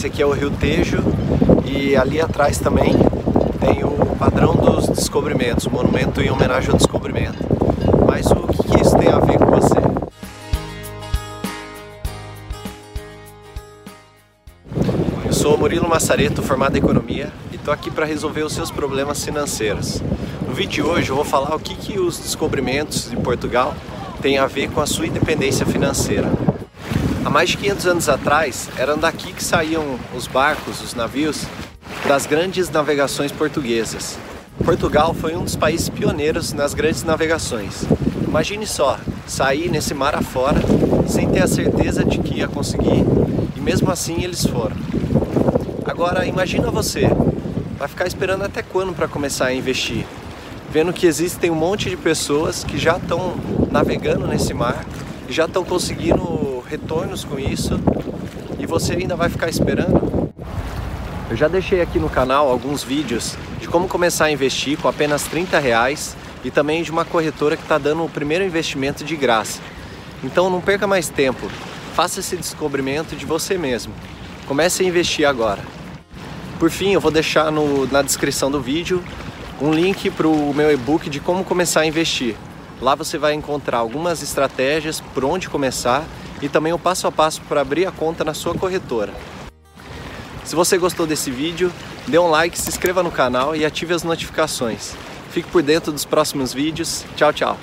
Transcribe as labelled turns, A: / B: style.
A: esse aqui é o Rio Tejo e ali atrás também tem o padrão dos descobrimentos, o monumento em homenagem ao descobrimento. Mas o que, que isso tem a ver com você? Eu sou Murilo Massareto, formado em Economia, e estou aqui para resolver os seus problemas financeiros. No vídeo de hoje eu vou falar o que, que os descobrimentos de Portugal têm a ver com a sua independência financeira. Há mais de 500 anos atrás, eram daqui que saíam os barcos, os navios, das grandes navegações portuguesas. Portugal foi um dos países pioneiros nas grandes navegações. Imagine só, sair nesse mar afora sem ter a certeza de que ia conseguir e mesmo assim eles foram. Agora imagina você, vai ficar esperando até quando para começar a investir? Vendo que existem um monte de pessoas que já estão navegando nesse mar e já estão conseguindo retornos com isso e você ainda vai ficar esperando? Eu já deixei aqui no canal alguns vídeos de como começar a investir com apenas 30 reais e também de uma corretora que está dando o primeiro investimento de graça. Então não perca mais tempo, faça esse descobrimento de você mesmo. Comece a investir agora. Por fim, eu vou deixar no, na descrição do vídeo um link para o meu e-book de como começar a investir. Lá você vai encontrar algumas estratégias por onde começar e também o passo a passo para abrir a conta na sua corretora. Se você gostou desse vídeo, dê um like, se inscreva no canal e ative as notificações. Fique por dentro dos próximos vídeos. Tchau, tchau!